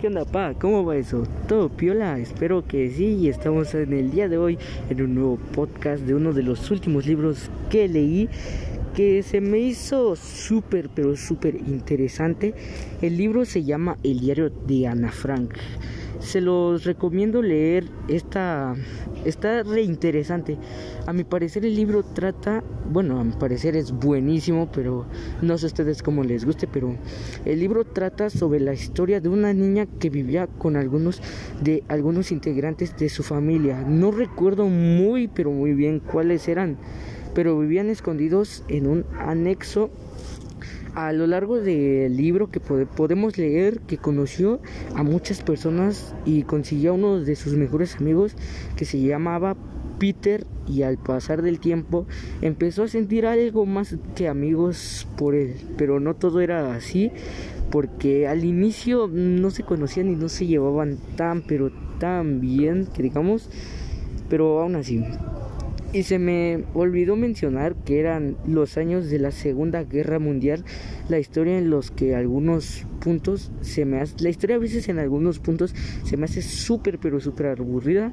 ¿Qué onda, pa? ¿Cómo va eso? ¿Todo piola? Espero que sí. Y estamos en el día de hoy en un nuevo podcast de uno de los últimos libros que leí que se me hizo súper, pero súper interesante. El libro se llama El diario de Ana Frank. Se los recomiendo leer. Esta, está re interesante. A mi parecer el libro trata, bueno, a mi parecer es buenísimo, pero no sé ustedes cómo les guste, pero el libro trata sobre la historia de una niña que vivía con algunos de algunos integrantes de su familia. No recuerdo muy, pero muy bien cuáles eran, pero vivían escondidos en un anexo a lo largo del libro que podemos leer que conoció a muchas personas y consiguió a uno de sus mejores amigos que se llamaba Peter y al pasar del tiempo empezó a sentir algo más que amigos por él, pero no todo era así porque al inicio no se conocían y no se llevaban tan pero tan bien que digamos, pero aún así y se me olvidó mencionar que eran los años de la Segunda Guerra Mundial, la historia en los que algunos puntos se me hace, la historia a veces en algunos puntos se me hace súper pero súper aburrida,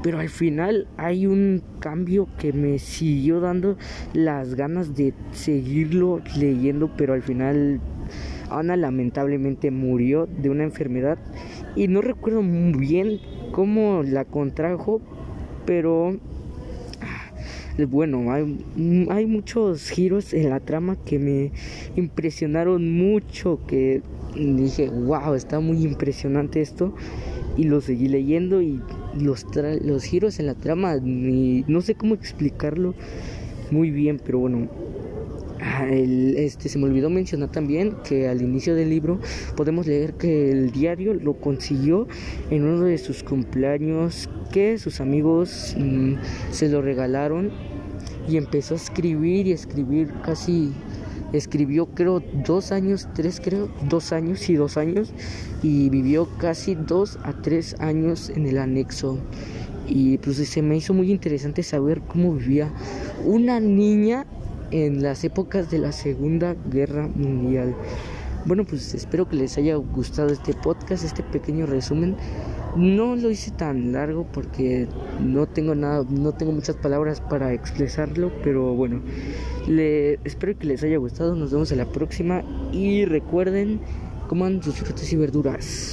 pero al final hay un cambio que me siguió dando las ganas de seguirlo leyendo, pero al final Ana lamentablemente murió de una enfermedad y no recuerdo muy bien cómo la contrajo, pero bueno, hay, hay muchos giros en la trama que me impresionaron mucho, que dije, wow, está muy impresionante esto. Y lo seguí leyendo y los, los giros en la trama, no sé cómo explicarlo muy bien, pero bueno, ah, este, se me olvidó mencionar también que al inicio del libro podemos leer que el diario lo consiguió en uno de sus cumpleaños, que sus amigos mm, se lo regalaron y empezó a escribir y escribir casi escribió creo dos años, tres creo, dos años y dos años y vivió casi dos a tres años en el anexo. Y pues se me hizo muy interesante saber cómo vivía una niña en las épocas de la Segunda Guerra Mundial. Bueno, pues espero que les haya gustado este podcast, este pequeño resumen no lo hice tan largo porque no tengo nada, no tengo muchas palabras para expresarlo, pero bueno, le, espero que les haya gustado. Nos vemos en la próxima y recuerden coman sus frutas y verduras.